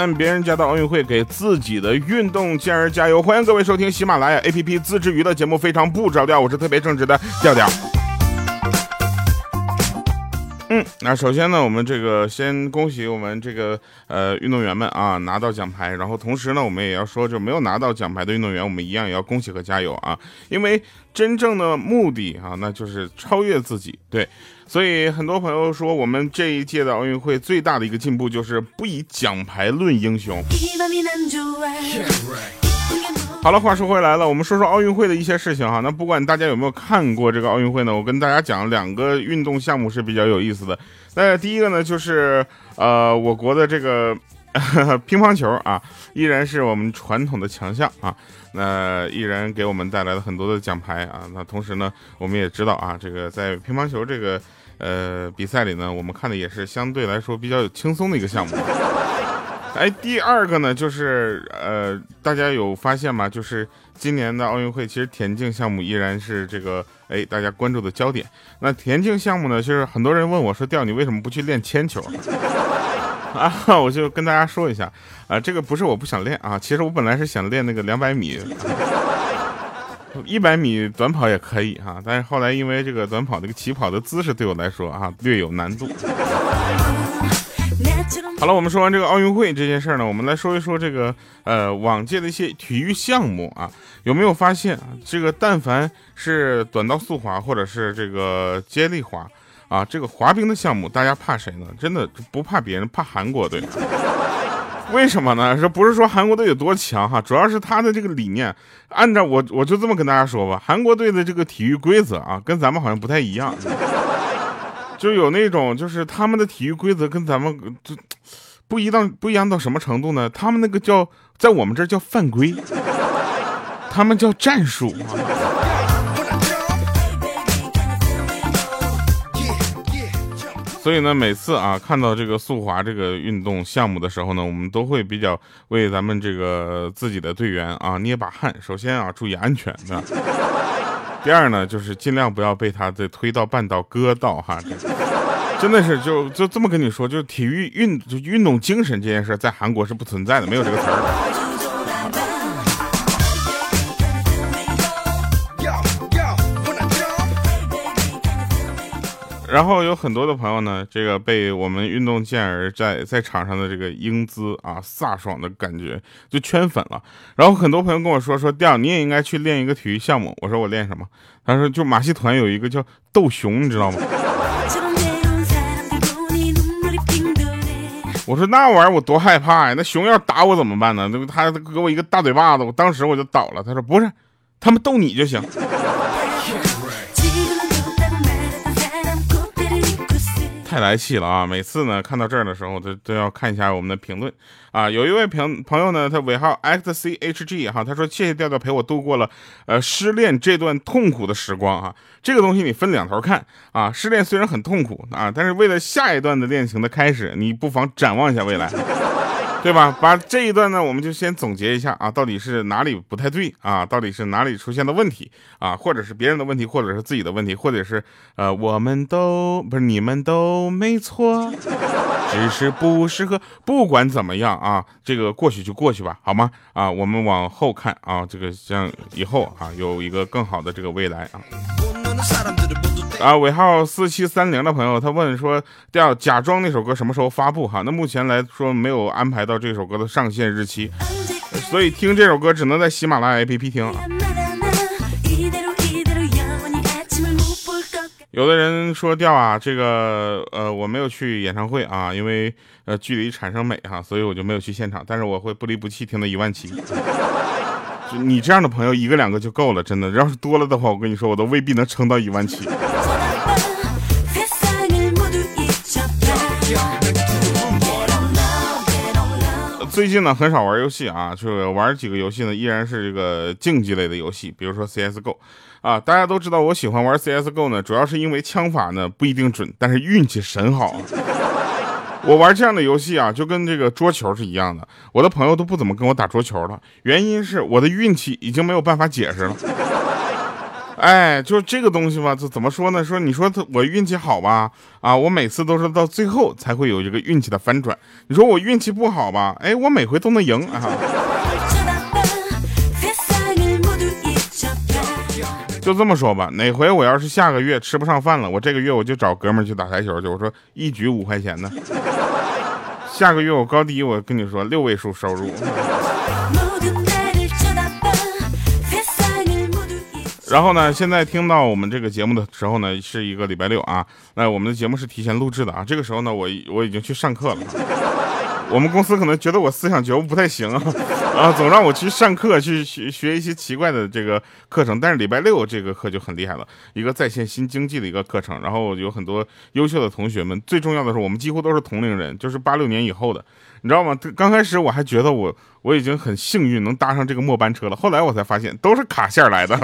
看别人家的奥运会，给自己的运动健儿加油！欢迎各位收听喜马拉雅 APP 自制娱乐节目《非常不着调》，我是特别正直的调调。嗯，那首先呢，我们这个先恭喜我们这个呃运动员们啊拿到奖牌，然后同时呢，我们也要说，就没有拿到奖牌的运动员，我们一样也要恭喜和加油啊，因为真正的目的啊，那就是超越自己，对，所以很多朋友说，我们这一届的奥运会最大的一个进步就是不以奖牌论英雄。好了，话说回来了，我们说说奥运会的一些事情哈。那不管大家有没有看过这个奥运会呢，我跟大家讲两个运动项目是比较有意思的。那第一个呢，就是呃我国的这个 乒乓球啊，依然是我们传统的强项啊。那依然给我们带来了很多的奖牌啊。那同时呢，我们也知道啊，这个在乒乓球这个呃比赛里呢，我们看的也是相对来说比较轻松的一个项目。哎，第二个呢，就是呃，大家有发现吗？就是今年的奥运会，其实田径项目依然是这个哎大家关注的焦点。那田径项目呢，就是很多人问我说：“调你为什么不去练铅球？” 啊，我就跟大家说一下啊，这个不是我不想练啊，其实我本来是想练那个两百米、一百米短跑也可以哈，但是后来因为这个短跑这个起跑的姿势对我来说啊略有难度。好了，我们说完这个奥运会这件事儿呢，我们来说一说这个呃往届的一些体育项目啊，有没有发现？这个但凡是短道速滑或者是这个接力滑啊，这个滑冰的项目，大家怕谁呢？真的不怕别人，怕韩国队。为什么呢？这不是说韩国队有多强哈，主要是他的这个理念。按照我我就这么跟大家说吧，韩国队的这个体育规则啊，跟咱们好像不太一样。就有那种，就是他们的体育规则跟咱们就不一样，不一样到什么程度呢？他们那个叫，在我们这叫犯规，他们叫战术。所以呢，每次啊看到这个速滑这个运动项目的时候呢，我们都会比较为咱们这个自己的队员啊捏把汗。首先啊，注意安全的。第二呢，就是尽量不要被他的推到半道割到哈，真的是就就这么跟你说，就体育运就运动精神这件事，在韩国是不存在的，没有这个词儿。然后有很多的朋友呢，这个被我们运动健儿在在场上的这个英姿啊飒爽的感觉就圈粉了。然后很多朋友跟我说说，调你也应该去练一个体育项目。我说我练什么？他说就马戏团有一个叫斗熊，你知道吗？我说那玩意儿我多害怕呀！那熊要打我怎么办呢？那他给我一个大嘴巴子，我当时我就倒了。他说不是，他们逗你就行。太来气了啊！每次呢看到这儿的时候，都都要看一下我们的评论啊。有一位朋朋友呢，他尾号 x c h g 哈，他说谢谢调调陪我度过了呃失恋这段痛苦的时光啊。这个东西你分两头看啊，失恋虽然很痛苦啊，但是为了下一段的恋情的开始，你不妨展望一下未来。对吧？把这一段呢，我们就先总结一下啊，到底是哪里不太对啊？到底是哪里出现了问题啊？或者是别人的问题，或者是自己的问题，或者是呃，我们都不是你们都没错，只是不适合。不管怎么样啊，这个过去就过去吧，好吗？啊，我们往后看啊，这个像以后啊，有一个更好的这个未来啊。啊，尾号四七三零的朋友，他问说，要假装那首歌什么时候发布？哈，那目前来说没有安排到这首歌的上线日期，所以听这首歌只能在喜马拉雅 APP 听。有的人说调啊，这个呃我没有去演唱会啊，因为呃距离产生美哈，所以我就没有去现场，但是我会不离不弃听到一万期。你这样的朋友一个两个就够了，真的，要是多了的话，我跟你说，我都未必能撑到一万七。最近呢，很少玩游戏啊，就是玩几个游戏呢，依然是这个竞技类的游戏，比如说 CSGO 啊。大家都知道，我喜欢玩 CSGO 呢，主要是因为枪法呢不一定准，但是运气神好。我玩这样的游戏啊，就跟这个桌球是一样的。我的朋友都不怎么跟我打桌球了，原因是我的运气已经没有办法解释了。哎，就这个东西吧，这怎么说呢？说你说他我运气好吧？啊，我每次都是到最后才会有一个运气的翻转。你说我运气不好吧？哎，我每回都能赢啊。就这么说吧，哪回我要是下个月吃不上饭了，我这个月我就找哥们去打台球去。我说一局五块钱呢。下个月我高低，我跟你说六位数收入。然后呢，现在听到我们这个节目的时候呢，是一个礼拜六啊。那我们的节目是提前录制的啊。这个时候呢，我我已经去上课了。我们公司可能觉得我思想觉悟不太行啊，啊，总让我去上课去学学一些奇怪的这个课程。但是礼拜六这个课就很厉害了，一个在线新经济的一个课程。然后有很多优秀的同学们，最重要的是我们几乎都是同龄人，就是八六年以后的，你知道吗？刚开始我还觉得我我已经很幸运能搭上这个末班车了，后来我才发现都是卡线来的。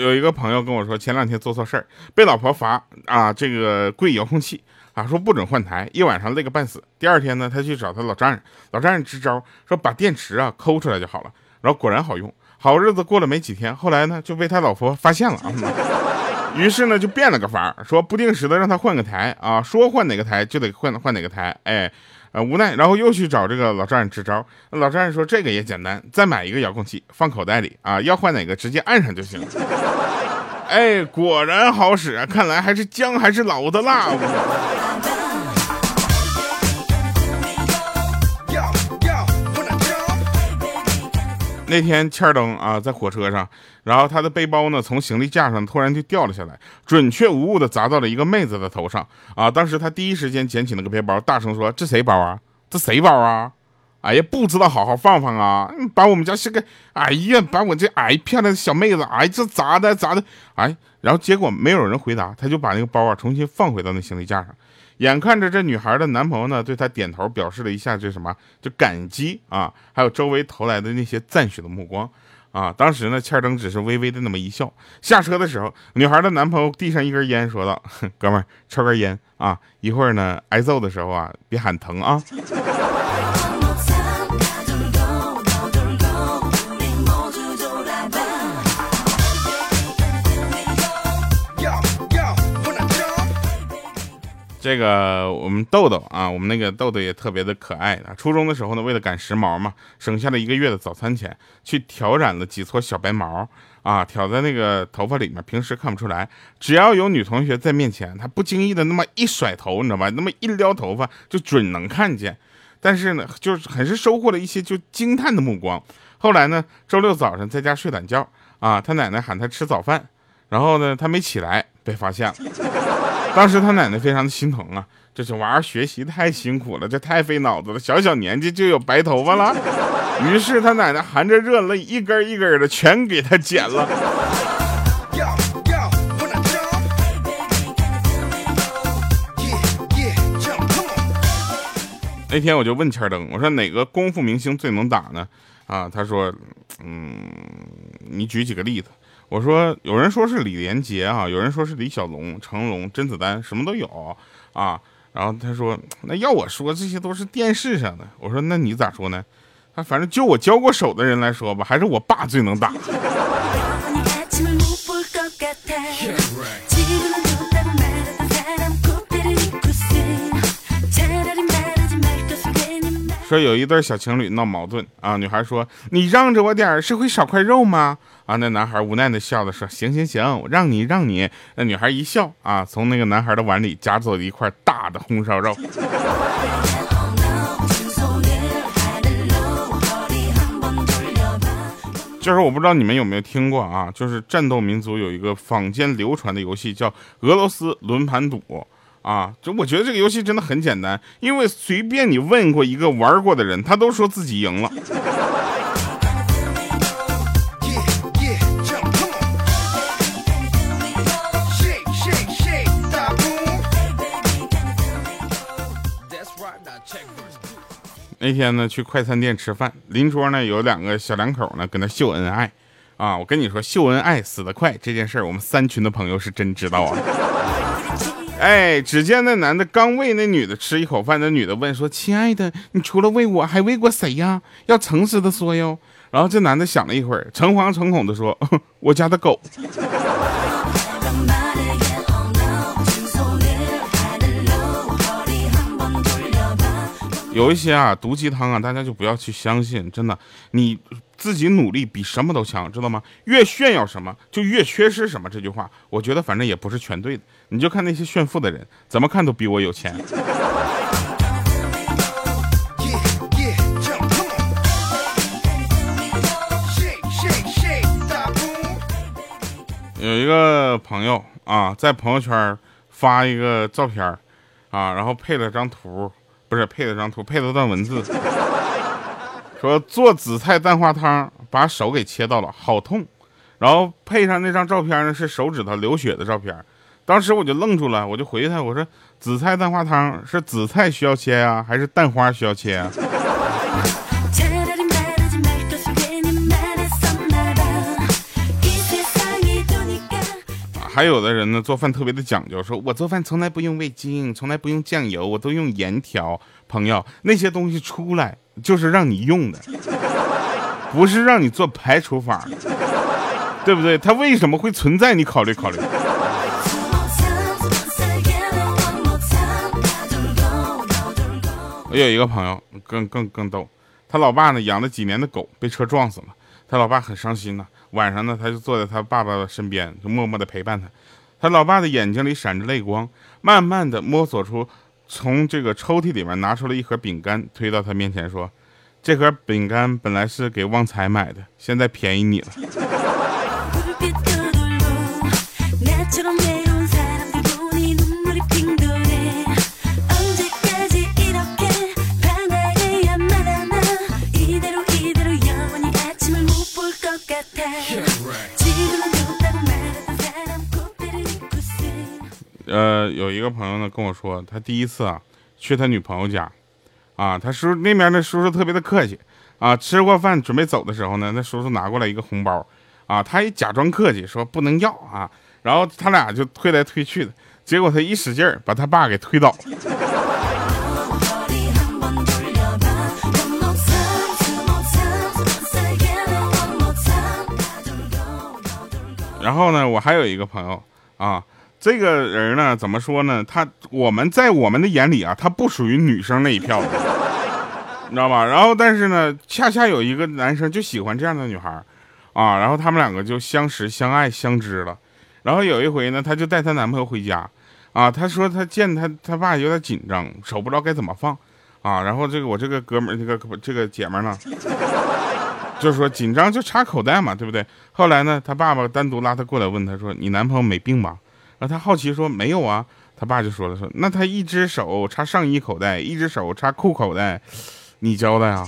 有一个朋友跟我说，前两天做错事儿，被老婆罚啊，这个跪遥控器啊，说不准换台，一晚上累个半死。第二天呢，他去找他老丈人，老丈人支招，说把电池啊抠出来就好了。然后果然好用，好日子过了没几天，后来呢就被他老婆发现了，于是呢就变了个法儿，说不定时的让他换个台啊，说换哪个台就得换换哪个台，哎。无奈，然后又去找这个老丈人支招。老丈人说：“这个也简单，再买一个遥控器放口袋里啊，要换哪个直接按上就行。”哎，果然好使啊！看来还是姜还是老的辣。那天欠儿登啊，在火车上，然后他的背包呢，从行李架上突然就掉了下来，准确无误的砸到了一个妹子的头上啊！当时他第一时间捡起那个背包，大声说：“这谁包啊？这谁包啊？哎呀，不知道好好放放啊！把我们家这个，哎呀，把我这哎漂亮的小妹子，哎，这砸的砸的，哎！然后结果没有人回答，他就把那个包啊重新放回到那行李架上。”眼看着这女孩的男朋友呢，对她点头，表示了一下这什么，就感激啊，还有周围投来的那些赞许的目光啊。当时呢，欠灯只是微微的那么一笑。下车的时候，女孩的男朋友递上一根烟，说道：“哥们，抽根烟啊，一会儿呢挨揍的时候啊，别喊疼啊。”这个我们豆豆啊，我们那个豆豆也特别的可爱啊。初中的时候呢，为了赶时髦嘛，省下了一个月的早餐钱，去挑染了几撮小白毛啊，挑在那个头发里面，平时看不出来。只要有女同学在面前，她不经意的那么一甩头，你知道吧？那么一撩头发，就准能看见。但是呢，就是很是收获了一些就惊叹的目光。后来呢，周六早上在家睡懒觉啊，他奶奶喊他吃早饭，然后呢，他没起来，被发现了。当时他奶奶非常的心疼啊，这小娃儿学习太辛苦了，这太费脑子了，小小年纪就有白头发了。于是他奶奶含着热泪，一根一根的全给他剪了。那天我就问千灯，我说哪个功夫明星最能打呢？啊，他说，嗯，你举几个例子。我说，有人说是李连杰啊，有人说是李小龙、成龙、甄子丹，什么都有啊。然后他说，那要我说，这些都是电视上的。我说，那你咋说呢？他反正就我交过手的人来说吧，还是我爸最能打。说有一对小情侣闹矛盾啊，女孩说：“你让着我点是会少块肉吗？”啊，那男孩无奈的笑了，说：“行行行，我让你让你。”那女孩一笑啊，从那个男孩的碗里夹走了一块大的红烧肉。就是我不知道你们有没有听过啊，就是战斗民族有一个坊间流传的游戏叫俄罗斯轮盘赌。啊，就我觉得这个游戏真的很简单，因为随便你问过一个玩过的人，他都说自己赢了。那天呢，去快餐店吃饭，邻桌呢有两个小两口呢，跟那秀恩爱。啊，我跟你说，秀恩爱死得快这件事儿，我们三群的朋友是真知道啊。哎，只见那男的刚喂那女的吃一口饭，那女的问说：“亲爱的，你除了喂我，还喂过谁呀？要诚实的说哟。”然后这男的想了一会儿，诚惶诚恐的说：“我家的狗。”有一些啊毒鸡汤啊，大家就不要去相信，真的，你自己努力比什么都强，知道吗？越炫耀什么就越缺失什么。这句话，我觉得反正也不是全对的。你就看那些炫富的人，怎么看都比我有钱。有一个朋友啊，在朋友圈发一个照片啊，然后配了张图。不是配了张图，配了段文字，说做紫菜蛋花汤，把手给切到了，好痛。然后配上那张照片呢，是手指头流血的照片。当时我就愣住了，我就回他，我说紫菜蛋花汤是紫菜需要切啊，还是蛋花需要切啊？还有的人呢，做饭特别的讲究，说我做饭从来不用味精，从来不用酱油，我都用盐调。朋友，那些东西出来就是让你用的，不是让你做排除法，对不对？它为什么会存在？你考虑考虑。我有一个朋友，更更更逗，他老爸呢养了几年的狗被车撞死了，他老爸很伤心呐。晚上呢，他就坐在他爸爸的身边，就默默的陪伴他。他老爸的眼睛里闪着泪光，慢慢的摸索出，从这个抽屉里面拿出了一盒饼干，推到他面前说：“这盒饼干本来是给旺财买的，现在便宜你了。”呃，有一个朋友呢跟我说，他第一次啊去他女朋友家，啊，他叔那边的叔叔特别的客气，啊，吃过饭准备走的时候呢，那叔叔拿过来一个红包，啊，他也假装客气说不能要啊，然后他俩就推来推去的，结果他一使劲儿把他爸给推倒。然后呢，我还有一个朋友啊，这个人呢，怎么说呢？他我们在我们的眼里啊，他不属于女生那一票，你知道吧？然后但是呢，恰恰有一个男生就喜欢这样的女孩啊，然后他们两个就相识、相爱、相知了。然后有一回呢，她就带她男朋友回家啊，她说她见她她爸有点紧张，手不知道该怎么放啊。然后这个我这个哥们儿，这个这个姐们儿呢？就是说紧张就插口袋嘛，对不对？后来呢，他爸爸单独拉他过来问他说：“你男朋友没病吧？”然后他好奇说：“没有啊。”他爸就说了：“说那他一只手插上衣口袋，一只手插裤口袋，你教的呀？”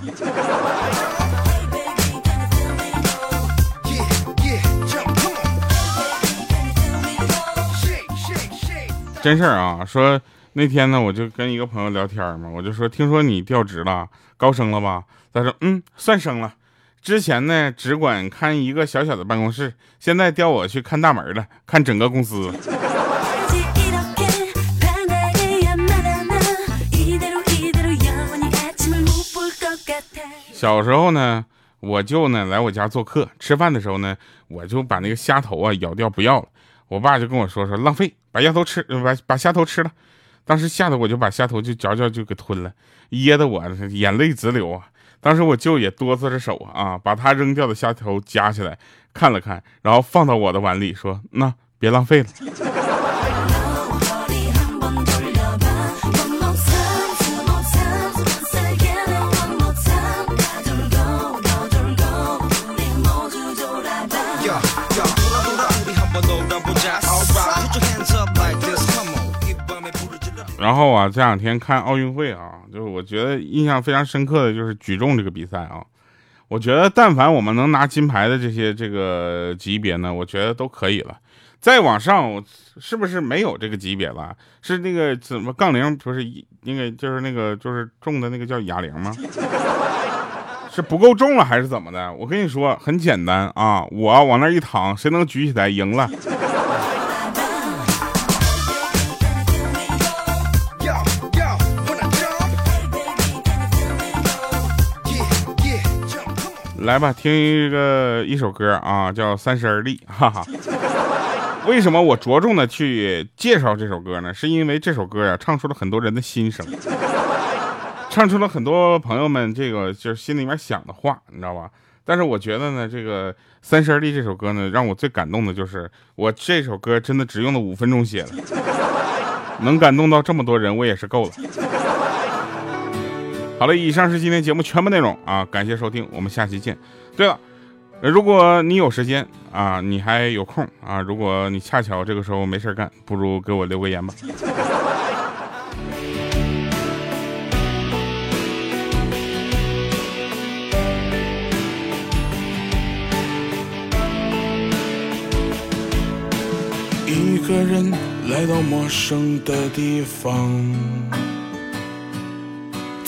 真事儿啊！说那天呢，我就跟一个朋友聊天嘛，我就说：“听说你调职了，高升了吧？”他说：“嗯，算升了。”之前呢，只管看一个小小的办公室，现在调我去看大门了，看整个公司。小时候呢，我舅呢来我家做客，吃饭的时候呢，我就把那个虾头啊咬掉不要了，我爸就跟我说说浪费，把鸭头吃，把把虾头吃了。当时吓得我就把虾头就嚼嚼就给吞了，噎得我眼泪直流啊。当时我舅也哆嗦着手啊，把他扔掉的虾头夹起来看了看，然后放到我的碗里，说：“那别浪费了。”然后啊，这两天看奥运会啊，就是我觉得印象非常深刻的就是举重这个比赛啊。我觉得但凡我们能拿金牌的这些这个级别呢，我觉得都可以了。再往上，是不是没有这个级别了？是那个怎么杠铃不是那个就是那个就是重的那个叫哑铃吗？是不够重了还是怎么的？我跟你说很简单啊，我往那一躺，谁能举起来赢了。来吧，听一个一首歌啊，叫《三十而立》，哈哈。为什么我着重的去介绍这首歌呢？是因为这首歌呀，唱出了很多人的心声，唱出了很多朋友们这个就是心里面想的话，你知道吧？但是我觉得呢，这个《三十而立》这首歌呢，让我最感动的就是我这首歌真的只用了五分钟写的，能感动到这么多人，我也是够了。好了，以上是今天节目全部内容啊，感谢收听，我们下期见。对了，如果你有时间啊，你还有空啊，如果你恰巧这个时候没事干，不如给我留个言吧。一个人来到陌生的地方。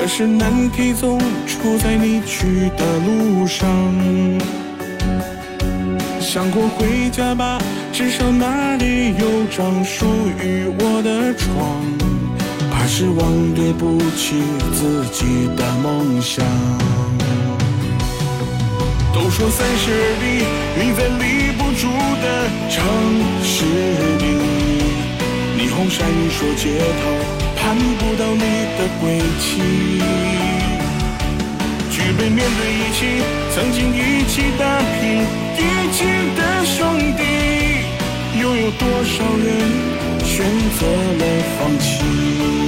可是难题总出在你去的路上。想过回家吧，至少那里有张属于我的床。怕失望，对不起自己的梦想。都说三十里，你在立不住的城市里，霓虹闪烁街头。看不到你的归期，举杯面对一起曾经一起打拼一起的兄弟，又有多少人选择了放弃？